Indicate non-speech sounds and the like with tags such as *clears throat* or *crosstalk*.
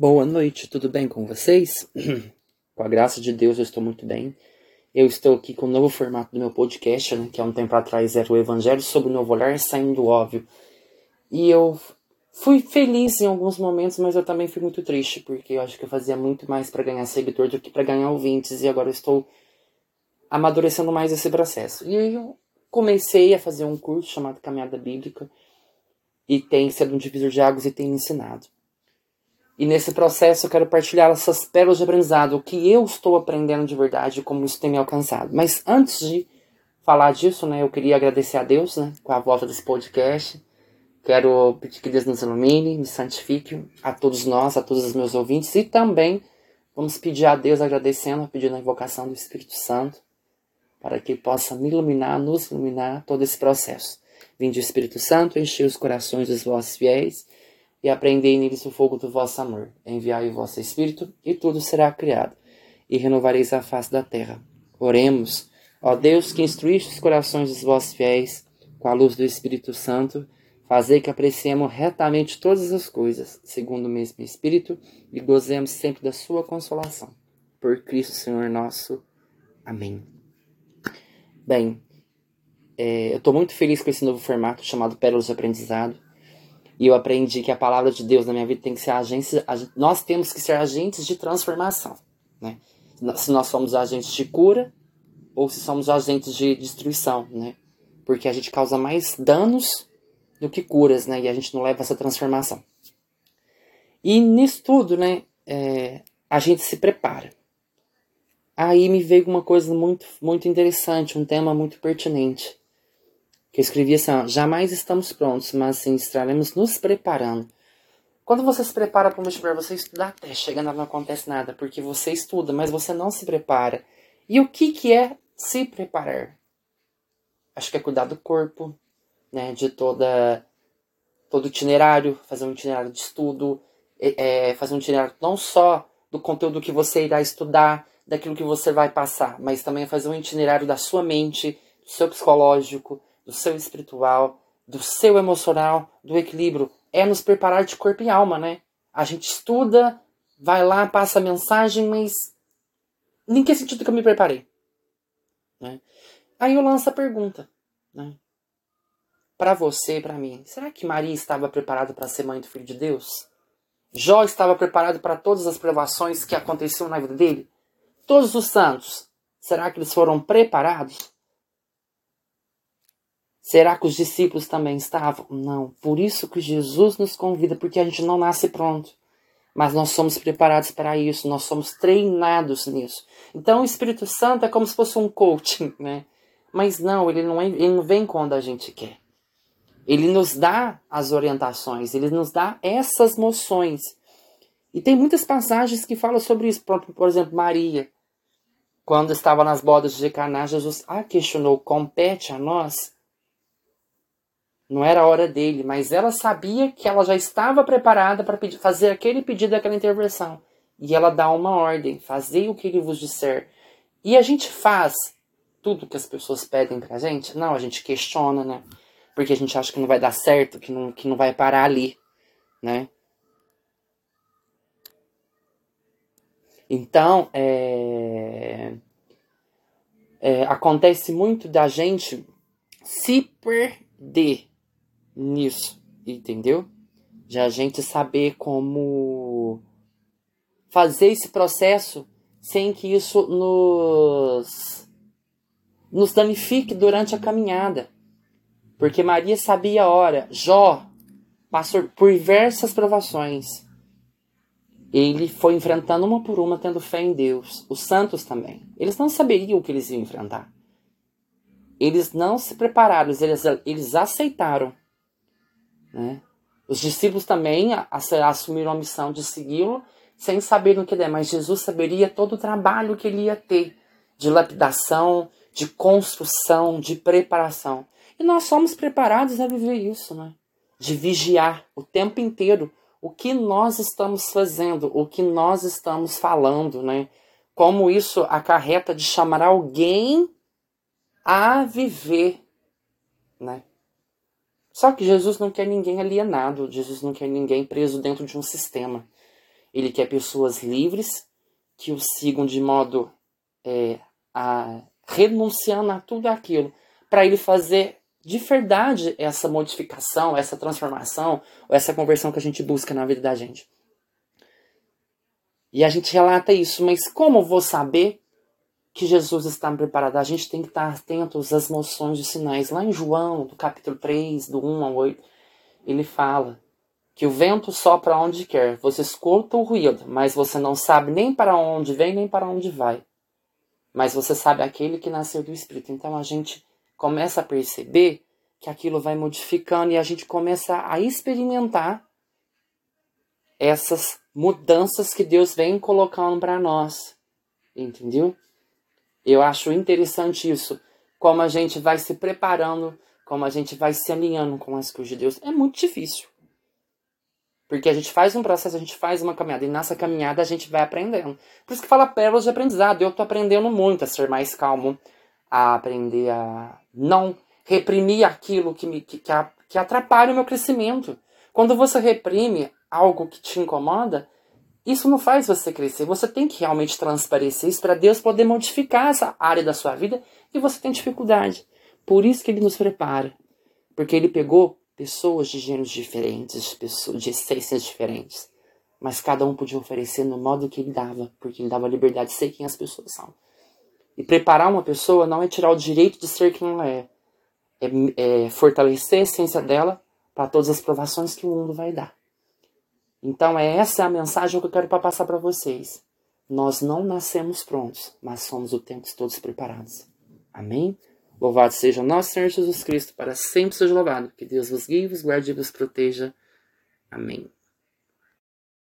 Boa noite, tudo bem com vocês? *clears throat* com a graça de Deus eu estou muito bem. Eu estou aqui com o novo formato do meu podcast, né, que há um tempo atrás era o Evangelho sobre o Novo Olhar, saindo do óbvio. E eu fui feliz em alguns momentos, mas eu também fui muito triste, porque eu acho que eu fazia muito mais para ganhar seguidor do que para ganhar ouvintes, e agora eu estou amadurecendo mais esse processo. E eu comecei a fazer um curso chamado Caminhada Bíblica, e tem sido um divisor de águas e tem me ensinado. E nesse processo eu quero partilhar essas pérolas de aprendizado, o que eu estou aprendendo de verdade, como isso tem me alcançado. Mas antes de falar disso, né, eu queria agradecer a Deus, né, com a volta desse podcast. Quero pedir que Deus nos ilumine, me santifique, a todos nós, a todos os meus ouvintes, e também vamos pedir a Deus, agradecendo, pedindo a invocação do Espírito Santo, para que possa me iluminar, nos iluminar todo esse processo. Vinde o Espírito Santo, encher os corações dos vossos fiéis, e aprendei neles o fogo do vosso amor. Enviai o vosso Espírito, e tudo será criado, e renovareis a face da terra. Oremos, ó Deus, que instruíste os corações dos vossos fiéis, com a luz do Espírito Santo, fazei que apreciemos retamente todas as coisas, segundo o mesmo Espírito, e gozemos sempre da sua consolação. Por Cristo Senhor nosso. Amém. Bem, é, eu estou muito feliz com esse novo formato chamado Pérolas de Aprendizado e eu aprendi que a palavra de Deus na minha vida tem que ser agentes. Nós temos que ser agentes de transformação. Né? Se nós somos agentes de cura ou se somos agentes de destruição. Né? Porque a gente causa mais danos do que curas, né? E a gente não leva essa transformação. E nisso tudo, né? É, a gente se prepara. Aí me veio uma coisa muito, muito interessante, um tema muito pertinente que eu escrevi assim, jamais estamos prontos, mas sim estaremos nos preparando. Quando você se prepara para um vestibular, você estuda até, chegando não acontece nada, porque você estuda, mas você não se prepara. E o que, que é se preparar? Acho que é cuidar do corpo, né, de toda todo itinerário, fazer um itinerário de estudo, é, fazer um itinerário não só do conteúdo que você irá estudar, daquilo que você vai passar, mas também fazer um itinerário da sua mente, do seu psicológico, do seu espiritual, do seu emocional, do equilíbrio. É nos preparar de corpo e alma, né? A gente estuda, vai lá, passa a mensagem, mas em que sentido que eu me preparei? Né? Aí eu lanço a pergunta, né? Para você, para mim, será que Maria estava preparada para ser mãe do Filho de Deus? Jó estava preparado para todas as provações que aconteciam na vida dele? Todos os santos, será que eles foram preparados? Será que os discípulos também estavam? Não. Por isso que Jesus nos convida, porque a gente não nasce pronto. Mas nós somos preparados para isso, nós somos treinados nisso. Então o Espírito Santo é como se fosse um coaching, né? Mas não, ele não, é, ele não vem quando a gente quer. Ele nos dá as orientações, ele nos dá essas moções. E tem muitas passagens que falam sobre isso. Por, exemplo, Maria, quando estava nas bodas de Caná, Jesus a questionou: compete a nós não era a hora dele, mas ela sabia que ela já estava preparada para fazer aquele pedido, aquela intervenção. E ela dá uma ordem: fazei o que ele vos disser. E a gente faz tudo que as pessoas pedem pra gente? Não, a gente questiona, né? Porque a gente acha que não vai dar certo, que não, que não vai parar ali, né? Então, é, é, acontece muito da gente se perder nisso, entendeu? De a gente saber como fazer esse processo sem que isso nos, nos danifique durante a caminhada. Porque Maria sabia a hora. Jó passou por diversas provações. Ele foi enfrentando uma por uma, tendo fé em Deus. Os santos também. Eles não saberiam o que eles iam enfrentar. Eles não se prepararam, eles, eles aceitaram né? Os discípulos também assumiram a missão de segui-lo sem saber no que der, mas Jesus saberia todo o trabalho que ele ia ter de lapidação, de construção, de preparação. E nós somos preparados a viver isso, né? De vigiar o tempo inteiro o que nós estamos fazendo, o que nós estamos falando, né? Como isso acarreta de chamar alguém a viver, né? Só que Jesus não quer ninguém alienado, Jesus não quer ninguém preso dentro de um sistema. Ele quer pessoas livres que o sigam de modo é, a, renunciando a tudo aquilo, para ele fazer de verdade essa modificação, essa transformação, essa conversão que a gente busca na vida da gente. E a gente relata isso, mas como vou saber que Jesus está preparado? A gente tem que estar atentos às moções e sinais. Lá em João, do capítulo 3, do 1 ao 8, ele fala que o vento sopra onde quer. Você escuta o ruído, mas você não sabe nem para onde vem, nem para onde vai. Mas você sabe aquele que nasceu do Espírito. Então a gente começa a perceber que aquilo vai modificando e a gente começa a experimentar essas mudanças que Deus vem colocando para nós. Entendeu? Eu acho interessante isso, como a gente vai se preparando, como a gente vai se alinhando com as coisas de Deus. É muito difícil. Porque a gente faz um processo, a gente faz uma caminhada, e nessa caminhada a gente vai aprendendo. Por isso que fala pérolas de aprendizado. Eu estou aprendendo muito a ser mais calmo, a aprender a não reprimir aquilo que, me, que, que atrapalha o meu crescimento. Quando você reprime algo que te incomoda, isso não faz você crescer. Você tem que realmente transparecer isso para Deus poder modificar essa área da sua vida e você tem dificuldade. Por isso que ele nos prepara. Porque ele pegou pessoas de gêneros diferentes, de essências diferentes. Mas cada um podia oferecer no modo que ele dava, porque ele dava liberdade de ser quem as pessoas são. E preparar uma pessoa não é tirar o direito de ser quem ela é. É, é fortalecer a essência dela para todas as provações que o mundo vai dar. Então, é essa a mensagem que eu quero passar para vocês. Nós não nascemos prontos, mas somos o tempo todos preparados. Amém? Louvado seja nosso Senhor Jesus Cristo, para sempre seja louvado. Que Deus vos guie, vos guarde e vos proteja. Amém.